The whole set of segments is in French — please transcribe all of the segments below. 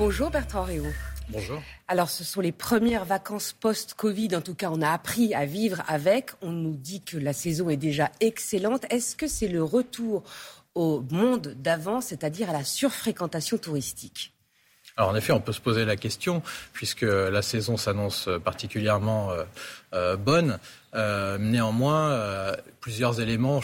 Bonjour Bertrand Réau. Bonjour. Alors, ce sont les premières vacances post-Covid. En tout cas, on a appris à vivre avec. On nous dit que la saison est déjà excellente. Est-ce que c'est le retour au monde d'avant, c'est-à-dire à la surfréquentation touristique? Alors en effet, on peut se poser la question, puisque la saison s'annonce particulièrement euh, euh, bonne. Euh, néanmoins, plusieurs éléments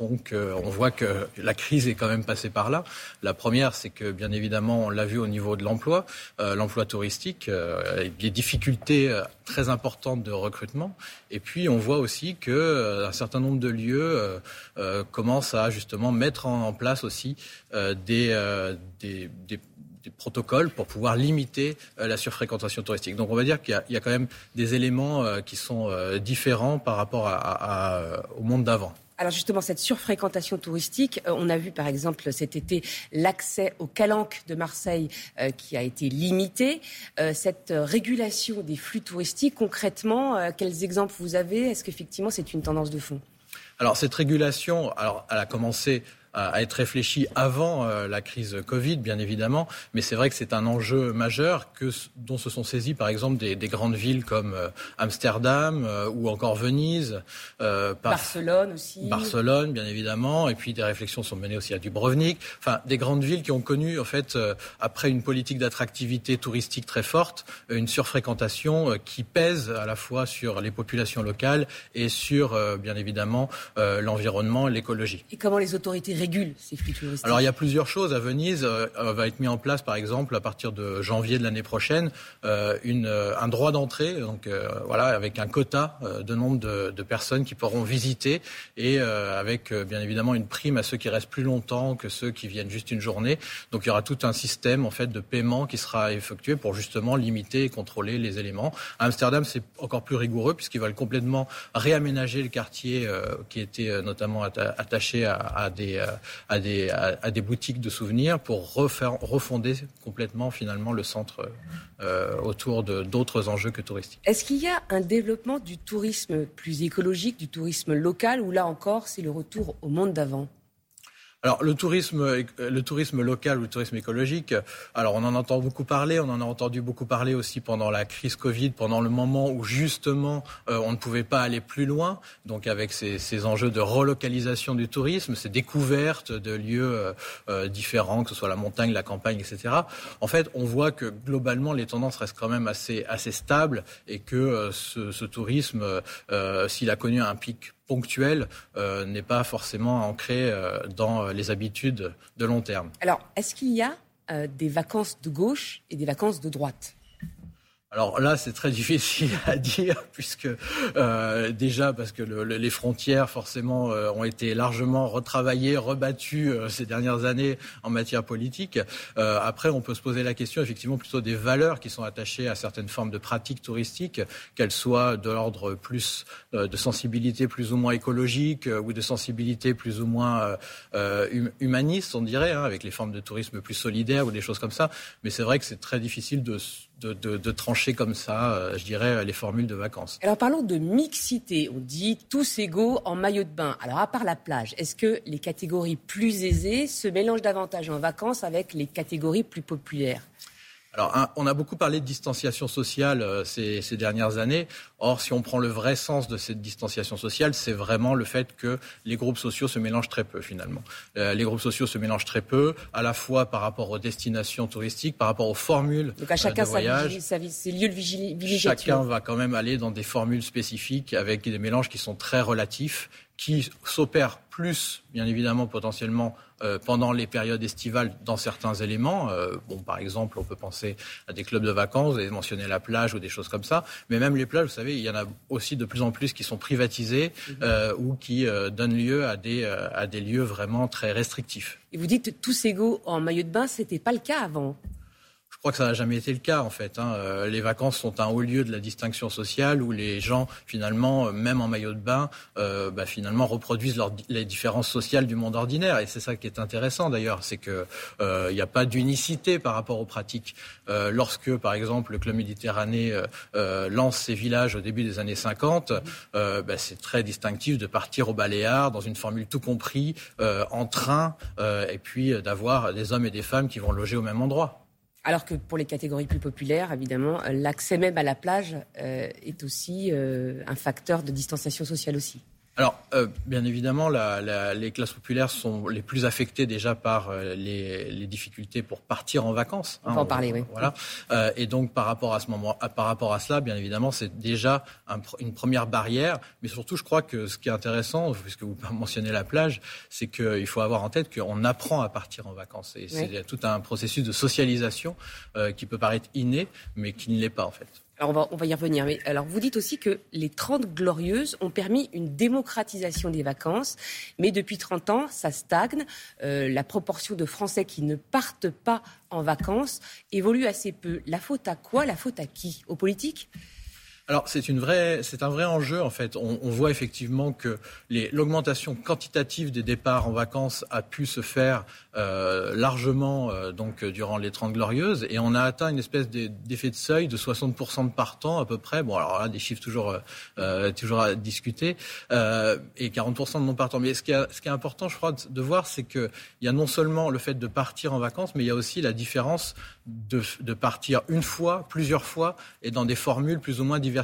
font qu'on voit que la crise est quand même passée par là. La première, c'est que bien évidemment, on l'a vu au niveau de l'emploi, euh, l'emploi touristique, euh, des difficultés euh, très importantes de recrutement. Et puis, on voit aussi que euh, un certain nombre de lieux commencent à justement mettre en, place aussi des, protocoles pour pouvoir limiter la surfréquentation touristique. Donc on va dire qu'il y, a quand même des éléments qui sont différents par rapport au monde d'avant. Alors justement, cette surfréquentation touristique, euh, on a vu par exemple cet été l'accès au calanque de Marseille euh, qui a été limité. Euh, cette régulation des flux touristiques, concrètement, quels exemples vous avez? Est-ce qu'effectivement c'est une tendance de fond? Alors cette régulation, alors elle a commencé à être réfléchi avant euh, la crise Covid, bien évidemment. Mais c'est vrai que c'est un enjeu majeur que, dont se sont saisis, par exemple, des, des grandes villes comme euh, Amsterdam euh, ou encore Venise. Barcelone aussi. Barcelone, bien évidemment. Et puis des réflexions sont menées aussi à Dubrovnik. Enfin, des grandes villes qui ont connu, en fait, après une politique d'attractivité touristique très forte, une surfréquentation qui pèse à la fois sur les populations locales et sur, bien évidemment, l'environnement et l'écologie. Et comment les autorités Alors il y a plusieurs choses. À Venise, euh, va être mis en place, par exemple, à partir de janvier de l'année prochaine, euh, euh, un droit d'entrée, donc voilà, avec un quota de nombre de, personnes qui pourront visiter et avec bien évidemment une prime à ceux qui restent plus longtemps que ceux qui viennent juste une journée. Donc il y aura tout un système en fait de paiement qui sera effectué pour justement limiter et contrôler les éléments. À Amsterdam, c'est encore plus rigoureux puisqu'ils veulent complètement réaménager le quartier qui était notamment attaché à des à, des, à, des boutiques de souvenirs pour refonder complètement finalement le centre euh, autour d'autres enjeux que touristiques. Est-ce qu'il y a un développement du tourisme plus écologique, du tourisme local, ou là encore c'est le retour au monde d'avant? Alors le tourisme, le tourisme local ou le tourisme écologique, alors on en entend beaucoup parler, on en a entendu beaucoup parler aussi pendant la crise Covid, pendant le moment où justement euh, on ne pouvait pas aller plus loin, donc avec ces, ces, enjeux de relocalisation du tourisme, ces découvertes de lieux euh, euh, différents, que ce soit la montagne, la campagne, etc. En fait, on voit que globalement les tendances restent quand même assez assez stables et que ce, ce, tourisme, s'il a connu un pic ponctuel euh, n'est pas forcément ancré euh, dans euh, les habitudes de long terme. Alors, est-ce qu'il y a des vacances de gauche et des vacances de droite? Alors là, c'est très difficile à dire, puisque euh, déjà parce que le, les frontières, forcément, euh, ont été largement retravaillées, rebattues euh, ces dernières années en matière politique. Euh, après, on peut se poser la question, effectivement, plutôt des valeurs qui sont attachées à certaines formes de pratiques touristiques, qu'elles soient de l'ordre plus de sensibilité plus ou moins écologique ou de sensibilité plus ou moins hum, humaniste, on dirait, hein, avec les formes de tourisme plus solidaires ou des choses comme ça. Mais c'est vrai que c'est très difficile de de, trancher comme ça, euh, je dirais, les formules de vacances. Alors parlons de mixité. On dit tous égaux en maillot de bain. Alors à part la plage, est-ce que les catégories plus aisées se mélangent davantage en vacances avec les catégories plus populaires? Alors, on a beaucoup parlé de distanciation sociale euh, ces, ces, dernières années. Or, si on prend le vrai sens de cette distanciation sociale, c'est vraiment le fait que les groupes sociaux se mélangent très peu, finalement. Euh, les groupes sociaux se mélangent très peu, à la fois par rapport aux destinations touristiques, par rapport aux formules Donc à chacun euh, de voyage. Sa, ses lieux de villégiature. Chacun va quand même aller dans des formules spécifiques avec des mélanges qui sont très relatifs, qui s'opèrent plus, bien évidemment, potentiellement euh, pendant les périodes estivales dans certains éléments. Euh, bon, par exemple, on peut penser à des clubs de vacances, vous avez mentionné la plage ou des choses comme ça. Mais même les plages, vous savez, il y en a aussi de plus en plus qui sont privatisées mhm. euh, ou qui donnent lieu à des, à des lieux vraiment très restrictifs. Et vous dites tous égaux en maillot de bain, c'était pas le cas avant crois que ça n'a jamais été le cas en fait. Hein. Euh, les vacances sont un haut lieu de la distinction sociale où les gens finalement, euh, même en maillot de bain, euh, bah, finalement reproduisent les différences sociales du monde ordinaire. Et c'est ça qui est intéressant d'ailleurs, c'est que il n'y a pas d'unicité par rapport aux pratiques. lorsque par exemple le club méditerranée lance ses villages au début des années 50, bah, c'est très distinctif de partir au Baléares dans une formule tout compris en train et puis d'avoir des hommes et des femmes qui vont loger au même endroit. Alors que pour les catégories plus populaires, évidemment, l'accès même à la plage est aussi un facteur de distanciation sociale aussi. Alors, euh, bien évidemment, les classes populaires sont les plus affectées déjà par euh, les, difficultés pour partir en vacances. On va en hein, parler, oui. Voilà. Euh, et donc, par rapport à ce moment, par rapport à cela, bien évidemment, c'est déjà une première barrière. Mais surtout, je crois que ce qui est intéressant, puisque vous mentionnez la plage, c'est qu'il faut avoir en tête qu'on apprend à partir en vacances. Et c'est tout un processus de socialisation qui peut paraître inné, mais qui ne l'est pas en fait. On va, y revenir. Mais alors vous dites aussi que les 30 glorieuses ont permis une démocratisation des vacances, mais depuis 30 ans, ça stagne. Euh, la proportion de Français qui ne partent pas en vacances évolue assez peu. La faute à quoi? La faute à qui? Aux politiques? Alors c'est une vraie, c'est un vrai enjeu en fait. On, voit effectivement que l'augmentation quantitative des départs en vacances a pu se faire euh, largement euh, donc durant les 30 glorieuses et on a atteint une espèce d'effet de seuil de 60% de partants à peu près. Bon alors là des chiffres toujours euh, toujours à discuter et 40% de non partants. Mais ce qui, est, important, je crois, de voir, c'est qu'il y a non seulement le fait de partir en vacances, mais il y a aussi la différence de, de partir une fois, plusieurs fois et dans des formules plus ou moins diverses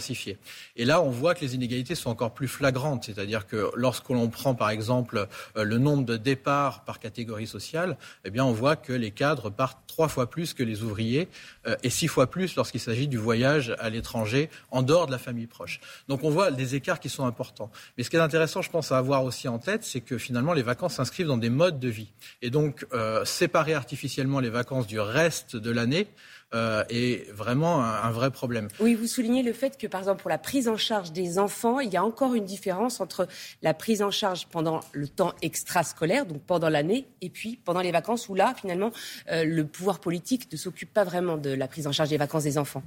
et là, on voit que les inégalités sont encore plus flagrantes. C'est-à-dire que lorsque l'on prend, par exemple, euh, le nombre de départs par catégorie sociale, eh bien, on voit que les cadres partent trois fois plus que les ouvriers euh, et six fois plus lorsqu'il s'agit du voyage à l'étranger en dehors de la famille proche. Donc, on voit des écarts qui sont importants. Mais ce qui est intéressant, je pense, à avoir aussi en tête, c'est que finalement, les vacances s'inscrivent dans des modes de vie. Et donc, euh, séparer artificiellement les vacances du reste de l'année, est vraiment un, vrai problème. Oui, vous soulignez le fait que, par exemple, pour la prise en charge des enfants, il y a encore une différence entre la prise en charge pendant le temps extrascolaire, donc pendant l'année, et puis pendant les vacances, où là, finalement, euh, le pouvoir politique ne s'occupe pas vraiment de la prise en charge des vacances des enfants.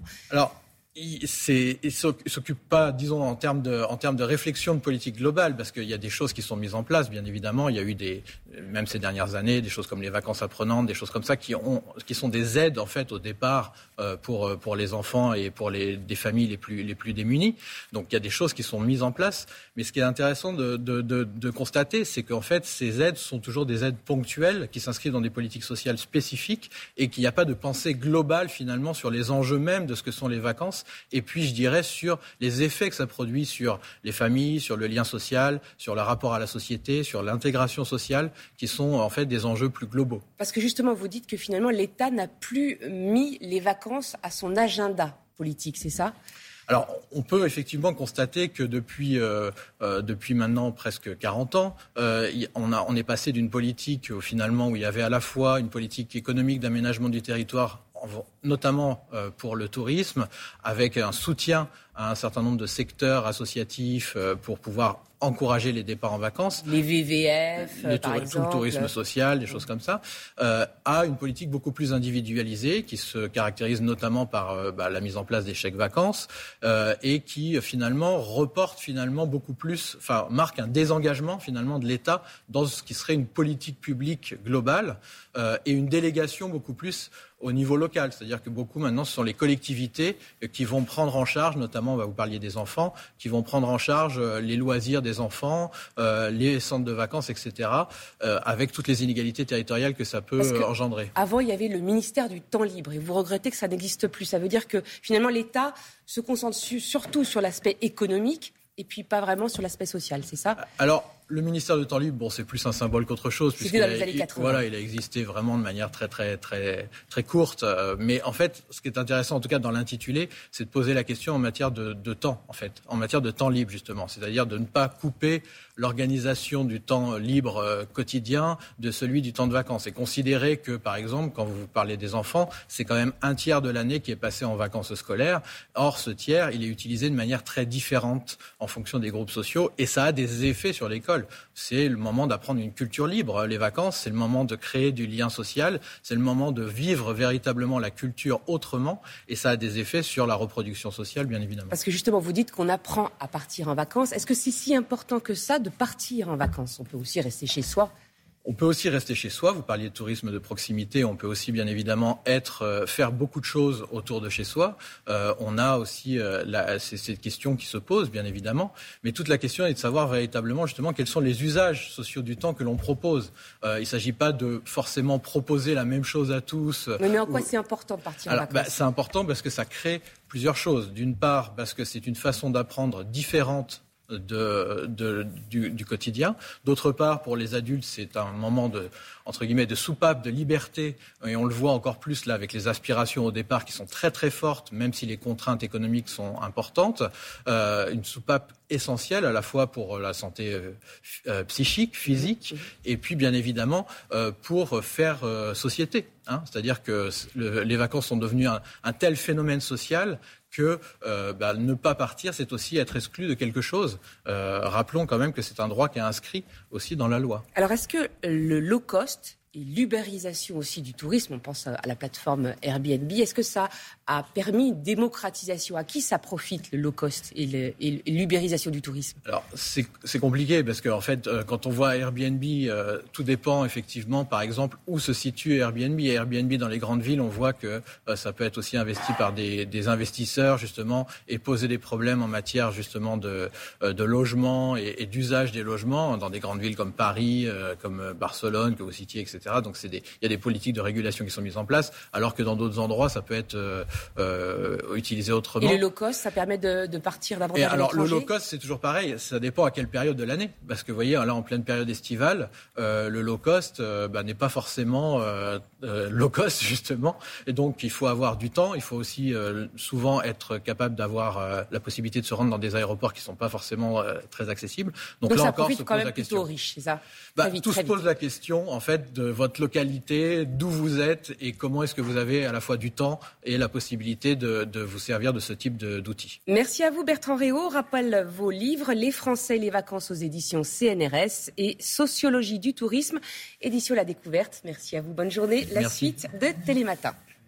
Il ne s'occupe pas, disons, en termes, de, réflexion de politique globale, parce qu'il y a des choses qui sont mises en place, bien évidemment. Il y a eu des, même ces dernières années, des choses comme les vacances apprenantes, des choses comme ça, qui, ont, qui sont des aides, en fait, au départ euh, pour, pour les enfants et pour des familles les plus, démunies. Donc, il y a des choses qui sont mises en place. Mais ce qui est intéressant de, de, constater, c'est qu'en fait, ces aides sont toujours des aides ponctuelles qui s'inscrivent dans des politiques sociales spécifiques et qu'il n'y a pas de pensée globale, finalement, sur les enjeux même de ce que sont les vacances et puis je dirais sur les effets que ça produit sur les familles, sur le lien social, sur le rapport à la société, sur l'intégration sociale, qui sont en fait des enjeux plus globaux. Parce que justement, vous dites que finalement, l'État n'a plus mis les vacances à son agenda politique, c'est ça? Alors, on peut effectivement constater que depuis, euh, euh, depuis maintenant presque 40 ans, euh, on, a, on est passé d'une politique finalement où il y avait à la fois une politique économique d'aménagement du territoire notamment euh, pour le tourisme, avec un soutien à un certain nombre de secteurs associatifs euh, pour pouvoir encourager les départs en vacances. Les VVF, par exemple. Tout le tourisme social, des choses comme ça, euh, a une politique beaucoup plus individualisée qui se caractérise notamment par bah, la mise en place des chèques vacances et qui finalement reporte finalement beaucoup plus, enfin marque un désengagement finalement de l'État dans ce qui serait une politique publique globale et une délégation beaucoup plus au niveau local. C'est-à-dire que beaucoup maintenant, ce sont les collectivités qui vont prendre en charge, notamment, vous parliez des enfants, qui vont prendre en charge euh, les loisirs des enfants, euh, les centres de vacances, etc., euh, avec toutes les inégalités territoriales que ça peut engendrer. Avant, il y avait le ministère du temps libre et vous regrettez que ça n'existe plus. Ça veut dire que finalement, l'État se concentre surtout sur l'aspect économique et puis pas vraiment sur l'aspect social, c'est ça? Alors, le ministère du temps libre, bon, c'est plus un symbole qu'autre chose. C'était dans les années 80. Voilà, il a existé vraiment de manière très, très, très, très courte. Euh, mais en fait, ce qui est intéressant, en tout cas dans l'intitulé, c'est de poser la question en matière de, de, temps, en fait, en matière de temps libre, justement. C'est-à-dire de ne pas couper l'organisation du temps libre euh, quotidien de celui du temps de vacances. Et considérer que, par exemple, quand vous parlez des enfants, c'est quand même un tiers de l'année qui est passé en vacances scolaires. Or, ce tiers, il est utilisé de manière très différente en fonction des groupes sociaux et ça a des effets sur l'école. C'est le moment d'apprendre une culture libre. Les vacances, c'est le moment de créer du lien social, c'est le moment de vivre véritablement la culture autrement, et ça a des effets sur la reproduction sociale, bien évidemment. Parce que justement, vous dites qu'on apprend à partir en vacances. Est-ce que c'est si important que ça de partir en vacances? On peut aussi rester chez soi On peut aussi rester chez soi. Vous parliez de tourisme de proximité. On peut aussi, bien évidemment, être, euh, faire beaucoup de choses autour de chez soi. Euh, on a aussi euh, la, cette question qui se pose, bien évidemment. Mais toute la question est de savoir véritablement, justement, quels sont les usages sociaux du temps que l'on propose. Euh, il ne s'agit pas de forcément proposer la même chose à tous. Mais, en quoi c'est important de partir Alors, bah, C'est important parce que ça crée plusieurs choses. D'une part, parce que c'est une façon d'apprendre différente de, de, du, du, quotidien. D'autre part, pour les adultes, c'est un moment de, entre guillemets, de soupape, de liberté. Et on le voit encore plus là avec les aspirations au départ qui sont très très fortes, même si les contraintes économiques sont importantes. Euh, une soupape essentielle à la fois pour la santé euh, euh psychique, physique, et puis bien évidemment euh, pour faire euh, société. Hein. C'est-à-dire que le, les vacances sont devenues un, un tel phénomène social que euh, bah, ne pas partir, c'est aussi être exclu de quelque chose. Euh, rappelons quand même que c'est un droit qui est inscrit aussi dans la loi. Alors est-ce que le low cost et l'ubérisation aussi du tourisme, on pense à la plateforme Airbnb, est-ce que ça a permis une démocratisation À qui ça profite, le low cost et l'ubérisation du tourisme? Alors, c'est compliqué parce qu'en en fait, euh, quand on voit Airbnb, euh, tout dépend effectivement, par exemple, où se situe Airbnb. Airbnb, dans les grandes villes, on voit que euh, ça peut être aussi investi par des, des, investisseurs, justement, et poser des problèmes en matière, justement, de, de logement et, et d'usage des logements dans des grandes villes comme Paris, comme Barcelone, que vous citiez, etc. Donc il y a des politiques de régulation qui sont mises en place, alors que dans d'autres endroits, ça peut être euh, euh, utilisé autrement. Et le low cost, ça permet de, partir davantage à Alors le low cost, c'est toujours pareil. Ça dépend à quelle période de l'année. Parce que vous voyez, là, en pleine période estivale, euh, le low cost bah, n'est pas forcément low cost, justement. Et donc, il faut avoir du temps. Il faut aussi souvent être capable d'avoir la possibilité de se rendre dans des aéroports qui ne sont pas forcément très accessibles. Donc, là encore, se pose la question. Riche, c'est ça? Bah, Tout se pose la question, en fait, de votre localité, d'où vous êtes et comment est-ce que vous avez à la fois du temps et la possibilité de, de vous servir de ce type d'outils. Merci à vous Bertrand Réau. Rappelle vos livres Les Français et les vacances aux éditions CNRS et Sociologie du tourisme, édition La Découverte. Merci à vous. Bonne journée. La suite de Télématin.